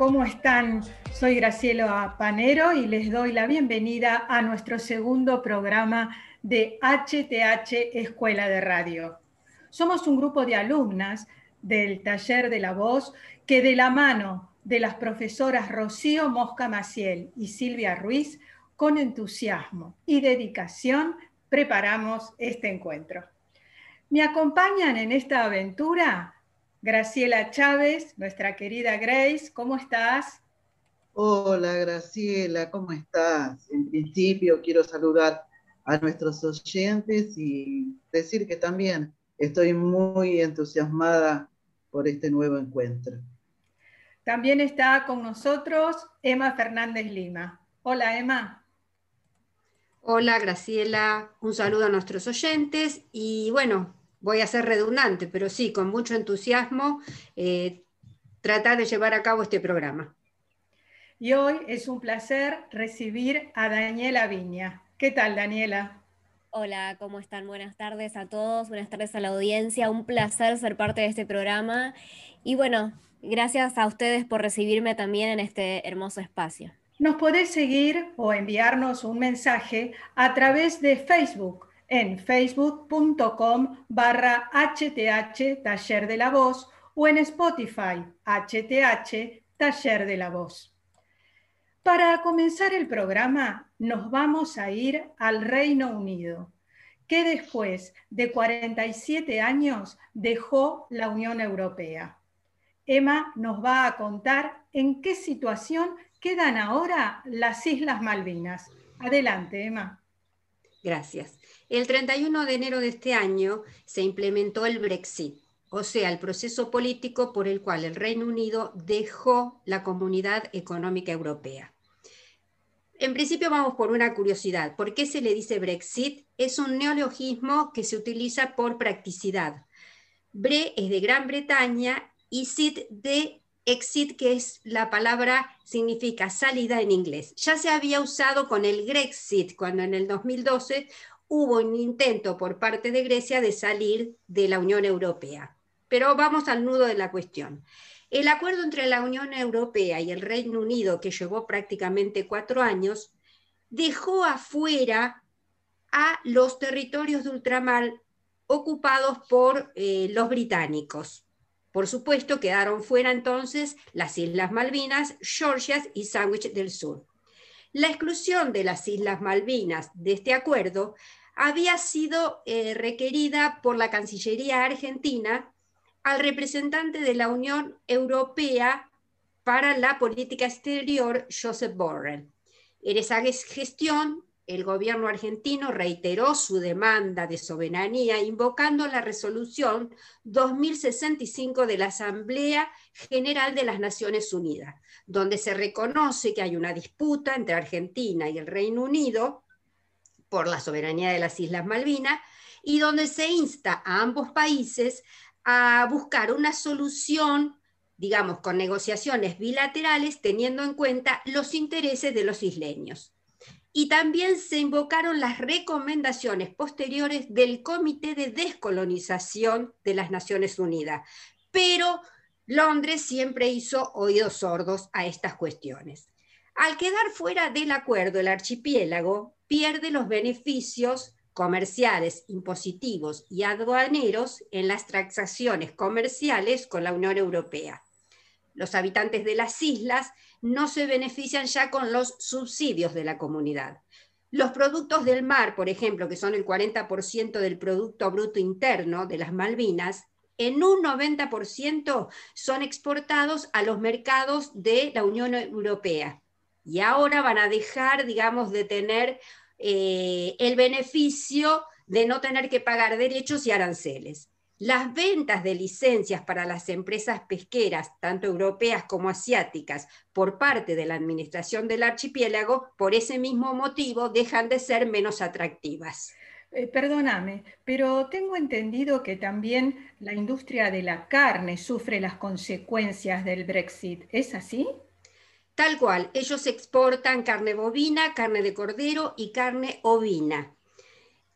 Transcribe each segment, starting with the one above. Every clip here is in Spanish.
¿cómo están? Soy Graciela Panero y les doy la bienvenida a nuestro segundo programa de HTH Escuela de Radio. Somos un grupo de alumnas del taller de la voz que de la mano de las profesoras Rocío Mosca Maciel y Silvia Ruiz, con entusiasmo y dedicación, preparamos este encuentro. Me acompañan en esta aventura Graciela Chávez, nuestra querida Grace, ¿cómo estás? Hola Graciela, ¿cómo estás? En principio quiero saludar a nuestros oyentes y decir que también estoy muy entusiasmada por este nuevo encuentro. También está con nosotros Emma Fernández Lima. Hola Emma. Hola Graciela, un saludo a nuestros oyentes y bueno, voy a ser redundante, pero sí, con mucho entusiasmo, eh, tratar de llevar a cabo este programa. Y hoy es un placer recibir a Daniela Viña. ¿Qué tal, Daniela? Hola, ¿cómo están? Buenas tardes a todos, buenas tardes a la audiencia. Un placer ser parte de este programa. Y bueno, gracias a ustedes por recibirme también en este hermoso espacio. Nos podés seguir o enviarnos un mensaje a través de Facebook en facebook.com barra HTH Taller de la Voz o en Spotify HTH Taller de la Voz. Para comenzar el programa nos vamos a ir al Reino Unido, que después de 47 años dejó la Unión Europea. Emma nos va a contar en qué situación quedan ahora las Islas Malvinas. Adelante, Emma. Gracias. El 31 de enero de este año se implementó el Brexit, o sea, el proceso político por el cual el Reino Unido dejó la Comunidad Económica Europea. En principio vamos por una curiosidad. ¿Por qué se le dice Brexit? Es un neologismo que se utiliza por practicidad. Bre es de Gran Bretaña y sit de exit, que es la palabra, significa salida en inglés. Ya se había usado con el Grexit, cuando en el 2012 hubo un intento por parte de Grecia de salir de la Unión Europea. Pero vamos al nudo de la cuestión. El acuerdo entre la Unión Europea y el Reino Unido, que llevó prácticamente cuatro años, dejó afuera a los territorios de ultramar ocupados por eh, los británicos. Por supuesto, quedaron fuera entonces las Islas Malvinas, Georgia y Sandwich del Sur. La exclusión de las Islas Malvinas de este acuerdo había sido eh, requerida por la Cancillería argentina al representante de la Unión Europea para la política exterior, Joseph Borrell. En esa gestión, el gobierno argentino reiteró su demanda de soberanía invocando la resolución 2065 de la Asamblea General de las Naciones Unidas, donde se reconoce que hay una disputa entre Argentina y el Reino Unido por la soberanía de las Islas Malvinas y donde se insta a ambos países a buscar una solución, digamos, con negociaciones bilaterales teniendo en cuenta los intereses de los isleños. Y también se invocaron las recomendaciones posteriores del Comité de Descolonización de las Naciones Unidas. Pero Londres siempre hizo oídos sordos a estas cuestiones. Al quedar fuera del acuerdo el archipiélago, pierde los beneficios comerciales, impositivos y aduaneros en las transacciones comerciales con la Unión Europea. Los habitantes de las islas no se benefician ya con los subsidios de la comunidad. Los productos del mar, por ejemplo, que son el 40% del Producto Bruto Interno de las Malvinas, en un 90% son exportados a los mercados de la Unión Europea. Y ahora van a dejar, digamos, de tener eh, el beneficio de no tener que pagar derechos y aranceles. Las ventas de licencias para las empresas pesqueras, tanto europeas como asiáticas, por parte de la administración del archipiélago, por ese mismo motivo, dejan de ser menos atractivas. Eh, perdóname, pero tengo entendido que también la industria de la carne sufre las consecuencias del Brexit. ¿Es así? Tal cual, ellos exportan carne bovina, carne de cordero y carne ovina.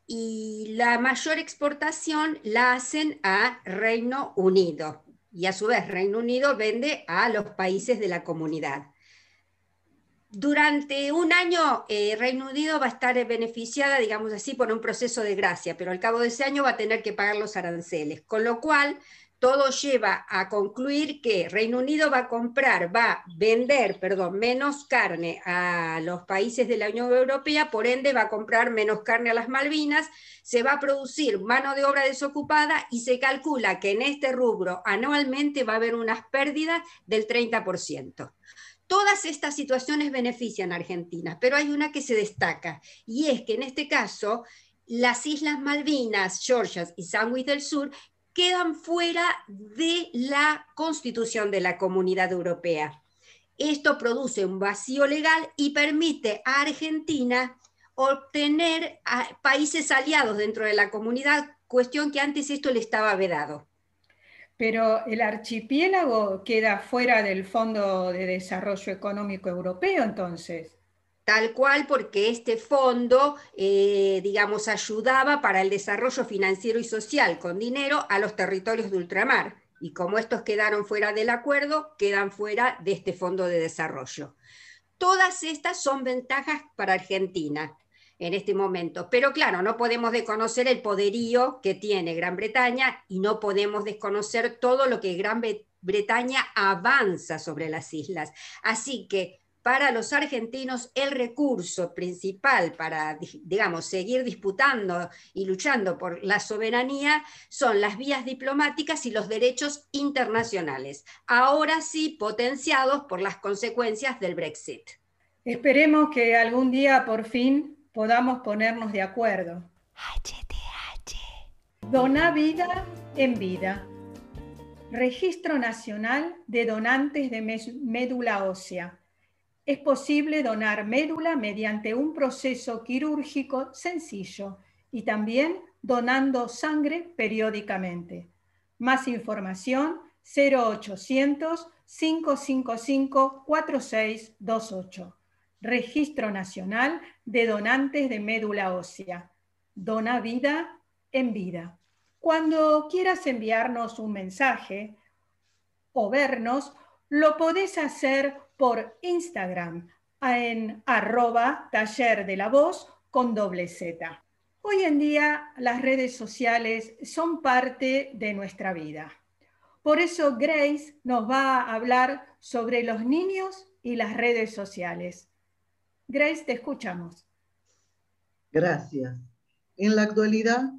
Y la mayor exportación la hacen a Reino Unido. Y a su vez Reino Unido vende a los países de la comunidad. Durante un año eh, Reino Unido va a estar beneficiada, digamos así, por un proceso de gracia, pero al cabo de ese año va a tener que pagar los aranceles, con lo cual todo lleva a concluir que Reino Unido va a comprar, va a vender, perdón, menos carne a los países de la Unión Europea, por ende va a comprar menos carne a las Malvinas, se va a producir mano de obra desocupada y se calcula que en este rubro anualmente va a haber unas pérdidas del 30%. Todas estas situaciones benefician a Argentina, pero hay una que se destaca y es que en este caso las Islas Malvinas, Georgias y Sandwich del Sur quedan fuera de la constitución de la comunidad europea. Esto produce un vacío legal y permite a Argentina obtener países aliados dentro de la comunidad, cuestión que antes esto le estaba vedado. Pero el archipiélago queda fuera del Fondo de Desarrollo Económico Europeo, entonces. Tal cual, porque este fondo, eh, digamos, ayudaba para el desarrollo financiero y social con dinero a los territorios de ultramar. Y como estos quedaron fuera del acuerdo, quedan fuera de este fondo de desarrollo. Todas estas son ventajas para Argentina en este momento. Pero claro, no podemos desconocer el poderío que tiene Gran Bretaña y no podemos desconocer todo lo que Gran Bretaña avanza sobre las islas. Así que para los argentinos el recurso principal para, digamos, seguir disputando y luchando por la soberanía son las vías diplomáticas y los derechos internacionales, ahora sí potenciados por las consecuencias del Brexit. Esperemos que algún día por fin podamos ponernos de acuerdo. HTH. Dona vida en vida. Registro Nacional de Donantes de Médula Ósea es posible donar médula mediante un proceso quirúrgico sencillo y también donando sangre periódicamente. Más información 0800 555 4628. Registro Nacional de Donantes de Médula Ósea. Dona vida en vida. Cuando quieras enviarnos un mensaje o vernos, lo podés hacer por Instagram en arroba taller de la voz con doble Z. Hoy en día las redes sociales son parte de nuestra vida. Por eso Grace nos va a hablar sobre los niños y las redes sociales. Grace, te escuchamos. Gracias. En la actualidad,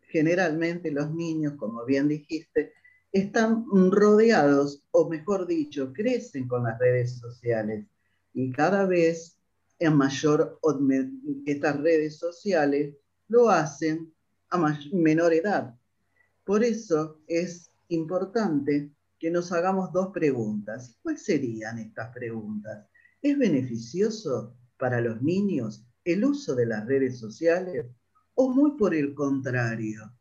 generalmente los niños, como bien dijiste, están rodeados, o mejor dicho, crecen con las redes sociales y cada vez en mayor estas redes sociales lo hacen a menor edad. Por eso es importante que nos hagamos dos preguntas. ¿Cuáles serían estas preguntas? ¿Es beneficioso para los niños el uso de las redes sociales o muy por el contrario?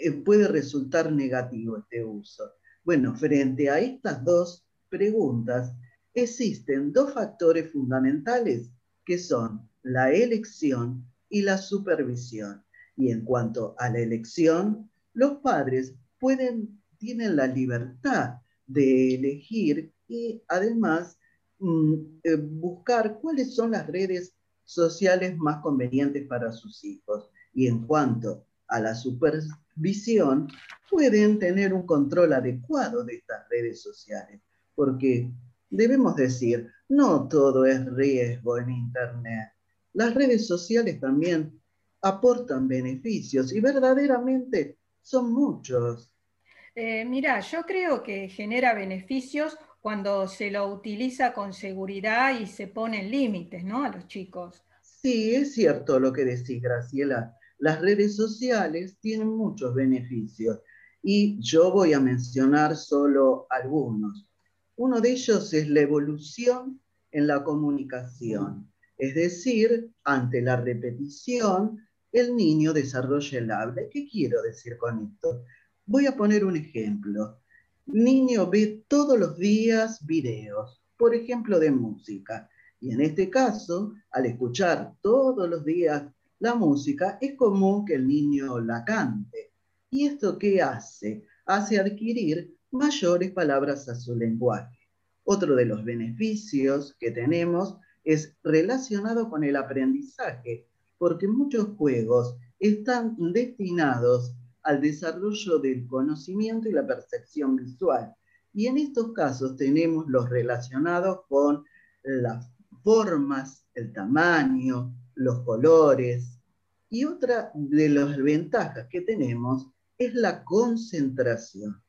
Eh, puede resultar negativo este uso? Bueno, frente a estas dos preguntas, existen dos factores fundamentales que son la elección y la supervisión. Y en cuanto a la elección, los padres pueden, tienen la libertad de elegir y además mm, eh, buscar cuáles son las redes sociales más convenientes para sus hijos. Y en cuanto a la supervisión, pueden tener un control adecuado de estas redes sociales, porque debemos decir, no todo es riesgo en Internet. Las redes sociales también aportan beneficios y verdaderamente son muchos. Eh, mira, yo creo que genera beneficios cuando se lo utiliza con seguridad y se ponen límites, ¿no? A los chicos. Sí, es cierto lo que decís, Graciela las redes sociales tienen muchos beneficios y yo voy a mencionar solo algunos. Uno de ellos es la evolución en la comunicación, es decir, ante la repetición, el niño desarrolla el habla. ¿Qué quiero decir con esto? Voy a poner un ejemplo. Niño ve todos los días videos, por ejemplo, de música. Y en este caso, al escuchar todos los días la música, es común que el niño la cante. ¿Y esto qué hace? Hace adquirir mayores palabras a su lenguaje. Otro de los beneficios que tenemos es relacionado con el aprendizaje, porque muchos juegos están destinados al desarrollo del conocimiento y la percepción visual. Y en estos casos tenemos los relacionados con las formas, el tamaño, los colores. Y otra de las ventajas que tenemos es la concentración.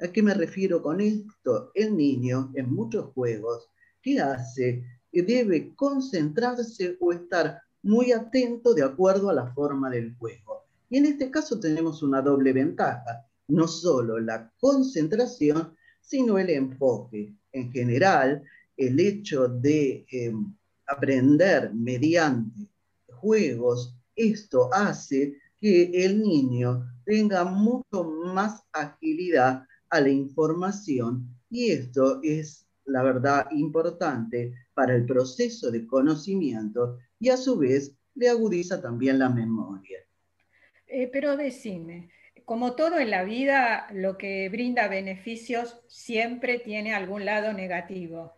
¿A qué me refiero con esto? El niño en muchos juegos, ¿qué hace? Debe concentrarse o estar muy atento de acuerdo a la forma del juego. Y en este caso tenemos una doble ventaja, no solo la concentración, sino el enfoque. En general, el hecho de em, aprender mediante juegos, esto hace que el niño tenga mucho más agilidad a la información y esto es, la verdad, importante para el proceso de conocimiento y a su vez le agudiza también la memoria. Eh, pero decime, como todo en la vida, lo que brinda beneficios siempre tiene algún lado negativo.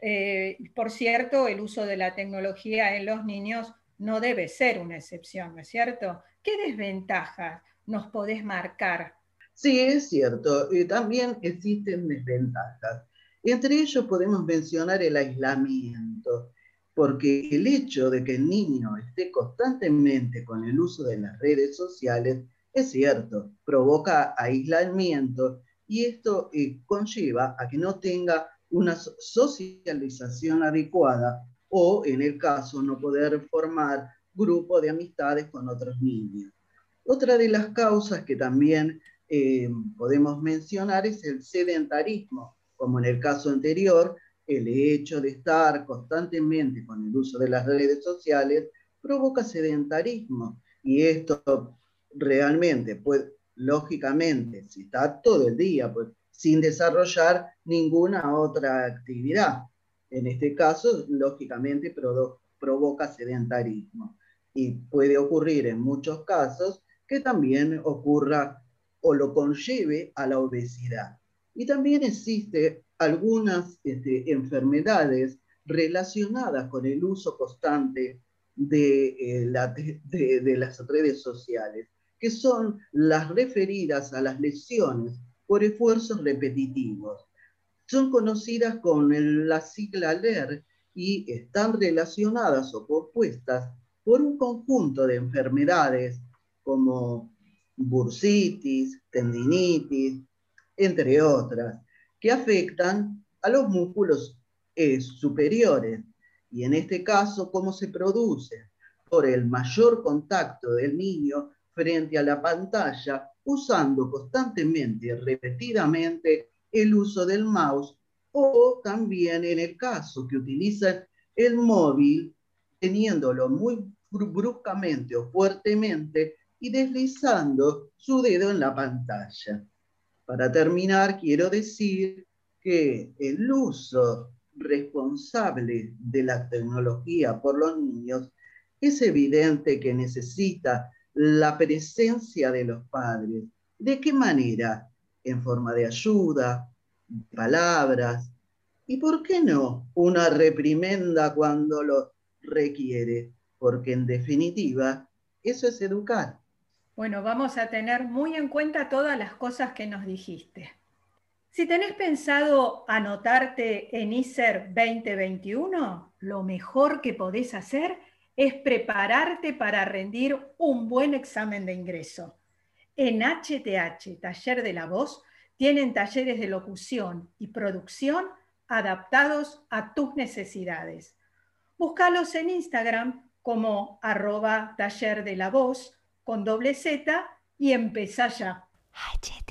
Eh, por cierto, el uso de la tecnología en los niños no debe ser una excepción, ¿no es cierto? ¿Qué desventajas nos podés marcar? Sí, es cierto. y también existen desventajas. Entre ellos podemos mencionar el aislamiento, porque el hecho de que el niño esté constantemente con el uso de las redes sociales es cierto, provoca aislamiento y esto eh, conlleva a que no tenga una socialización adecuada o, en el caso, no poder formar grupo de amistades con otros niños. Otra de las causas que también eh, podemos mencionar es el sedentarismo, como en el caso anterior, el hecho de estar constantemente con el uso de las redes sociales provoca sedentarismo y esto realmente, pues lógicamente, si está todo el día pues, sin desarrollar ninguna otra actividad, en este caso, lógicamente, provoca sedentarismo y puede ocurrir en muchos casos que también ocurra o lo conlleve a la obesidad. Y también existe algunas este, enfermedades relacionadas con el uso constante de, eh, de, las redes sociales, que son las referidas a las lesiones por esfuerzos repetitivos. Son conocidas con la sigla LER y están relacionadas o compuestas por un conjunto de enfermedades como bursitis, tendinitis, entre otras, que afectan a los músculos eh, superiores. Y en este caso, ¿cómo se produce? Por el mayor contacto del niño frente a la pantalla, usando constantemente repetidamente el uso del mouse o también en el caso que utilizan el móvil, teniéndolo muy bruscamente o fuertemente y deslizando su dedo en la pantalla. Para terminar, quiero decir que el uso responsable de la tecnología por los niños es evidente que necesita la presencia de los padres. ¿De qué manera? En forma de ayuda, palabras, y por qué no una reprimenda cuando lo requiere, porque en definitiva eso es educar. Bueno, vamos a tener muy en cuenta todas las cosas que nos dijiste. Si tenés pensado anotarte en ISER 2021, lo mejor que podés hacer es prepararte para rendir un buen examen de ingreso. En HTH, Taller de la Voz, tienen talleres de locución y producción adaptados a tus necesidades. Búscalos en Instagram como arroba taller de la voz con doble Z y empezá ya. HT.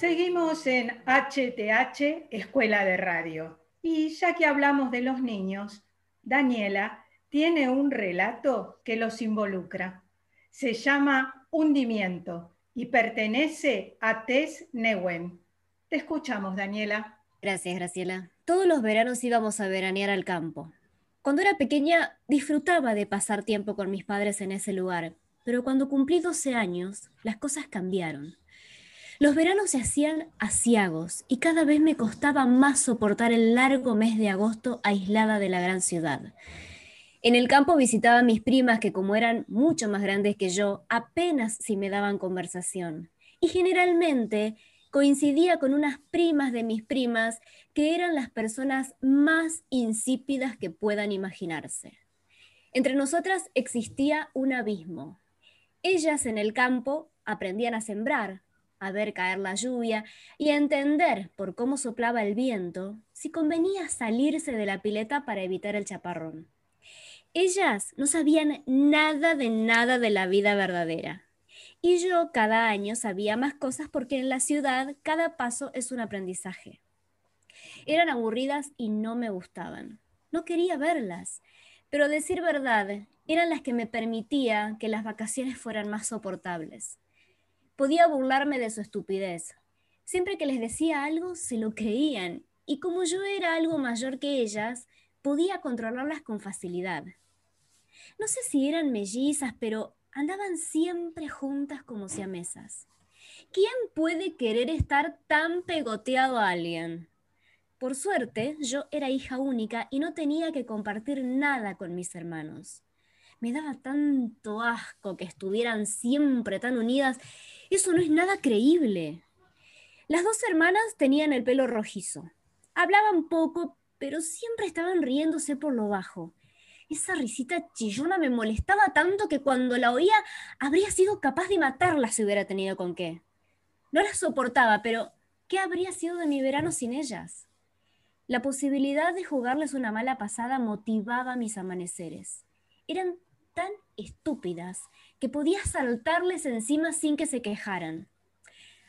Seguimos en HTH, Escuela de Radio. Y ya que hablamos de los niños, Daniela tiene un relato que los involucra. Se llama Hundimiento y pertenece a Tess Newen. Te escuchamos, Daniela. Gracias, Graciela. Todos los veranos íbamos a veranear al campo. Cuando era pequeña disfrutaba de pasar tiempo con mis padres en ese lugar, pero cuando cumplí 12 años, las cosas cambiaron. Los veranos se hacían asiagos y cada vez me costaba más soportar el largo mes de agosto aislada de la gran ciudad. En el campo visitaba a mis primas que como eran mucho más grandes que yo, apenas si me daban conversación. Y generalmente coincidía con unas primas de mis primas que eran las personas más insípidas que puedan imaginarse. Entre nosotras existía un abismo. Ellas en el campo aprendían a sembrar, a ver caer la lluvia y a entender por cómo soplaba el viento si convenía salirse de la pileta para evitar el chaparrón. Ellas no sabían nada de nada de la vida verdadera. Y yo cada año sabía más cosas porque en la ciudad cada paso es un aprendizaje. Eran aburridas y no me gustaban. No quería verlas, pero decir verdad, eran las que me permitía que las vacaciones fueran más soportables. Podía burlarme de su estupidez. Siempre que les decía algo, se lo creían, y como yo era algo mayor que ellas, podía controlarlas con facilidad. No sé si eran mellizas, pero andaban siempre juntas como siamesas. ¿Quién puede querer estar tan pegoteado a alguien? Por suerte, yo era hija única y no tenía que compartir nada con mis hermanos. Me daba tanto asco que estuvieran siempre tan unidas eso no es nada creíble. Las dos hermanas tenían el pelo rojizo. Hablaban poco, pero siempre estaban riéndose por lo bajo. Esa risita chillona me molestaba tanto que cuando la oía habría sido capaz de matarla si hubiera tenido con qué. No las soportaba, pero ¿qué habría sido de mi verano sin ellas? La posibilidad de jugarles una mala pasada motivaba mis amaneceres. Eran tan estúpidas que podía saltarles encima sin que se quejaran.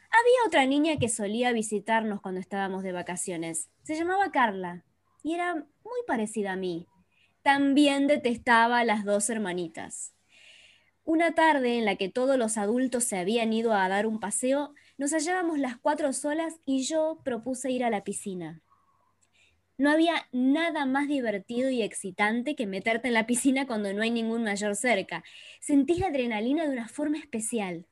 Había otra niña que solía visitarnos cuando estábamos de vacaciones. Se llamaba Carla y era muy parecida a mí. También detestaba a las dos hermanitas. Una tarde en la que todos los adultos se habían ido a dar un paseo, nos hallábamos las cuatro solas y yo propuse ir a la piscina. No había nada más divertido y excitante que meterte en la piscina cuando no hay ningún mayor cerca. Sentí la adrenalina de una forma especial.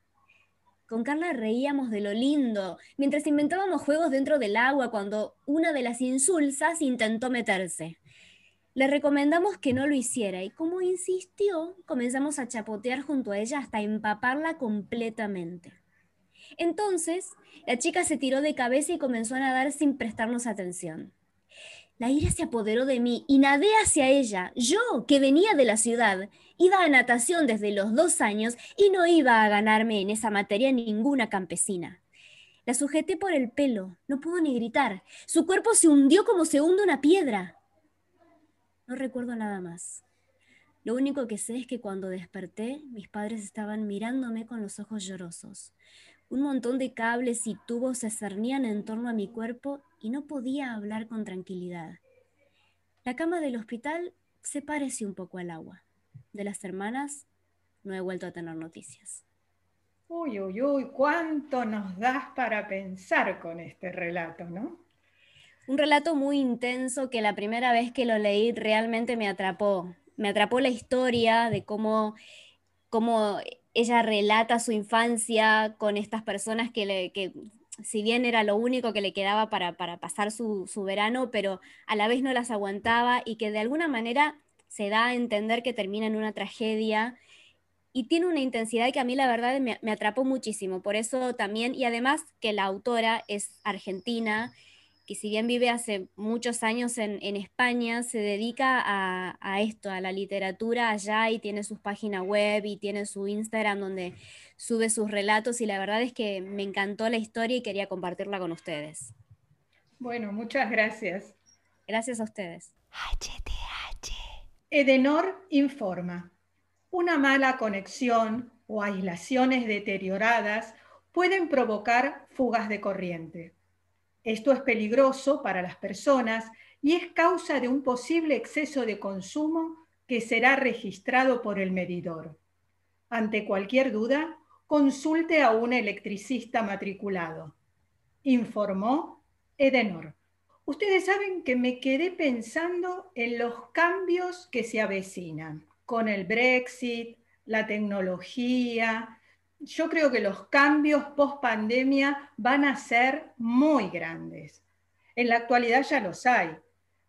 Con Carla reíamos de lo lindo, mientras inventábamos juegos dentro del agua cuando una de las insulsas intentó meterse. Le recomendamos que no lo hiciera y como insistió, comenzamos a chapotear junto a ella hasta empaparla completamente. Entonces, la chica se tiró de cabeza y comenzó a nadar sin prestarnos atención. La ira se apoderó de mí y nadé hacia ella. Yo, que venía de la ciudad, iba a natación desde los dos años y no iba a ganarme en esa materia ninguna campesina. La sujeté por el pelo, no pudo ni gritar. Su cuerpo se hundió como se hunde una piedra. No recuerdo nada más. Lo único que sé es que cuando desperté, mis padres estaban mirándome con los ojos llorosos. Un montón de cables y tubos se cernían en torno a mi cuerpo y no podía hablar con tranquilidad. La cama del hospital se parece un poco al agua. De las hermanas no he vuelto a tener noticias. Uy, uy, uy, cuánto nos das para pensar con este relato, ¿no? Un relato muy intenso que la primera vez que lo leí realmente me atrapó. Me atrapó la historia de cómo, cómo ella relata su infancia con estas personas que, le, que si bien era lo único que le quedaba para, pasar su, verano, pero a la vez no las aguantaba y que de alguna manera se da a entender que termina en una tragedia y tiene una intensidad que a mí la verdad me, me atrapó muchísimo. Por eso también, y además que la autora es argentina y si bien vive hace muchos años en, España, se dedica a, esto, a la literatura allá y tiene sus páginas web y tiene su Instagram donde sube sus relatos y la verdad es que me encantó la historia y quería compartirla con ustedes. Bueno, muchas gracias. Gracias a ustedes. HTH. Edenor informa. Una mala conexión o aislaciones deterioradas pueden provocar fugas de corriente. Esto es peligroso para las personas y es causa de un posible exceso de consumo que será registrado por el medidor. Ante cualquier duda, consulte a un electricista matriculado. Informó Edenor. Ustedes saben que me quedé pensando en los cambios que se avecinan con el Brexit, la tecnología. Yo creo que los cambios post pandemia van a ser muy grandes. En la actualidad ya los hay.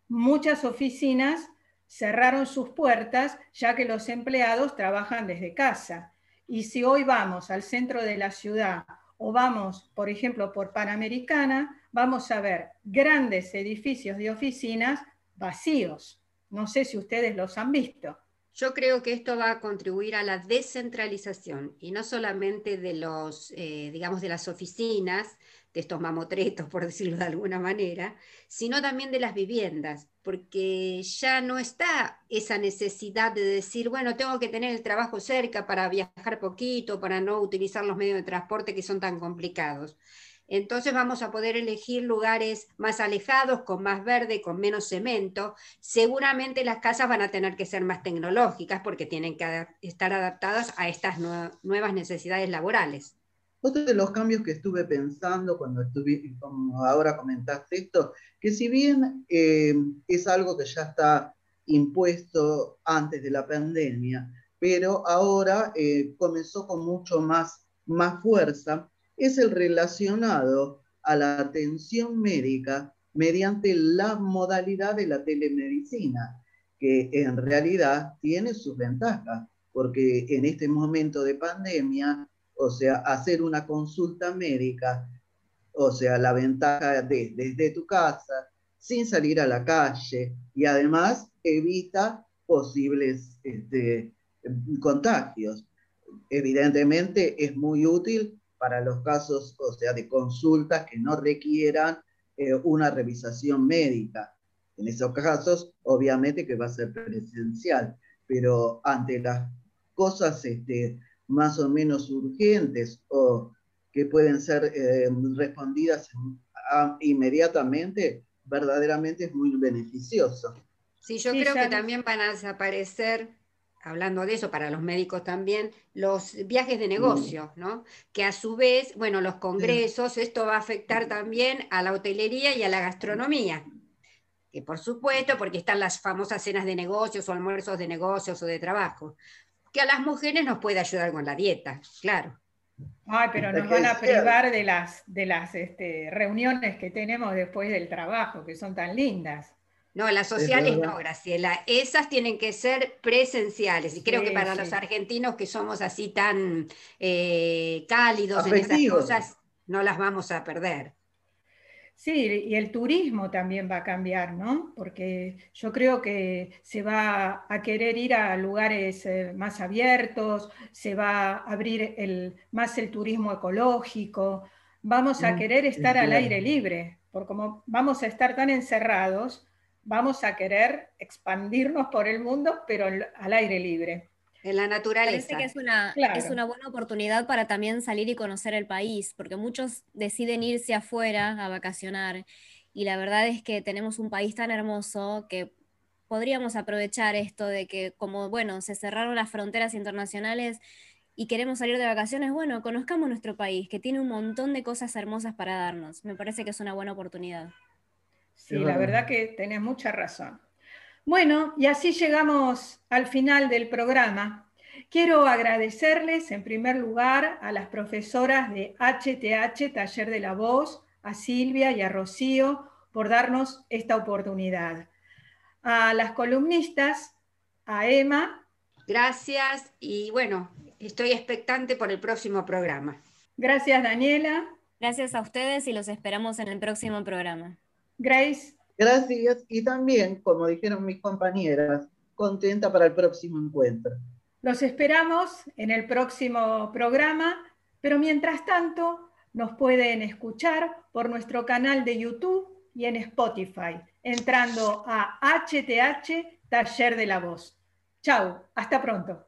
Muchas oficinas cerraron sus puertas ya que los empleados trabajan desde casa. Y si hoy vamos al centro de la ciudad o vamos, por ejemplo, por Panamericana, vamos a ver grandes edificios de oficinas vacíos. No sé si ustedes los han visto. Yo creo que esto va a contribuir a la descentralización y no solamente de los, eh, digamos, de las oficinas, de estos mamotretos, por decirlo de alguna manera, sino también de las viviendas, porque ya no está esa necesidad de decir, bueno, tengo que tener el trabajo cerca para viajar poquito, para no utilizar los medios de transporte que son tan complicados. Entonces vamos a poder elegir lugares más alejados, con más verde, con menos cemento. Seguramente las casas van a tener que ser más tecnológicas porque tienen que estar adaptadas a estas nuevas necesidades laborales. Otro de los cambios que estuve pensando cuando estuve, como ahora comentaste esto, que si bien eh, es algo que ya está impuesto antes de la pandemia, pero ahora eh, comenzó con mucho más, más fuerza, es el relacionado a la atención médica mediante la modalidad de la telemedicina, que en realidad tiene sus ventajas, porque en este momento de pandemia, o sea, hacer una consulta médica, o sea, la ventaja de desde tu casa, sin salir a la calle, y además evita posibles este, contagios. Evidentemente es muy útil para los casos, o sea, de consultas que no requieran eh, una revisación médica. En esos casos, obviamente que va a ser presencial, pero ante las cosas este, más o menos urgentes o que pueden ser eh, respondidas inmediatamente, verdaderamente es muy beneficioso. Sí, yo creo que también van a desaparecer hablando de eso, para los médicos también, los viajes de negocio, ¿no? Que a su vez, bueno, los congresos, esto va a afectar también a la hotelería y a la gastronomía. Que por supuesto, porque están las famosas cenas de negocios o almuerzos de negocios o de trabajo, que a las mujeres nos puede ayudar con la dieta, claro. Ay, pero nos van a privar de las, de las este, reuniones que tenemos después del trabajo, que son tan lindas. No, las sociales no, Graciela. Esas tienen que ser presenciales. Y creo que para los argentinos que somos así tan eh, cálidos en esas cosas, no las vamos a perder. Sí, y el turismo también va a cambiar, ¿no? Porque yo creo que se va a querer ir a lugares eh, más abiertos, se va a abrir el, más el turismo ecológico, vamos a mm, querer estar al aire libre, porque como vamos a estar tan encerrados, vamos a querer expandirnos por el mundo, pero al aire libre. En la naturaleza. Parece que es una, es una buena oportunidad para también salir y conocer el país, porque muchos deciden irse afuera a vacacionar y la verdad es que tenemos un país tan hermoso que podríamos aprovechar esto de que como, bueno, se cerraron las fronteras internacionales y queremos salir de vacaciones, bueno, conozcamos nuestro país, que tiene un montón de cosas hermosas para darnos. Me parece que es una buena oportunidad. Sí, la verdad que tenés mucha razón. Bueno, y así llegamos al final del programa. Quiero agradecerles en primer lugar a las profesoras de HTH, Taller de la Voz, a Silvia y a Rocío por darnos esta oportunidad. A las columnistas, a Emma. Gracias y bueno, estoy expectante por el próximo programa. Gracias, Daniela. Gracias a ustedes y los esperamos en el próximo programa. Grace. Gracias y también, como dijeron mis compañeras, contenta para el próximo encuentro. Los esperamos en el próximo programa, pero mientras tanto nos pueden escuchar por nuestro canal de YouTube y en Spotify, entrando a HTH Taller de la Voz. Chau, hasta pronto.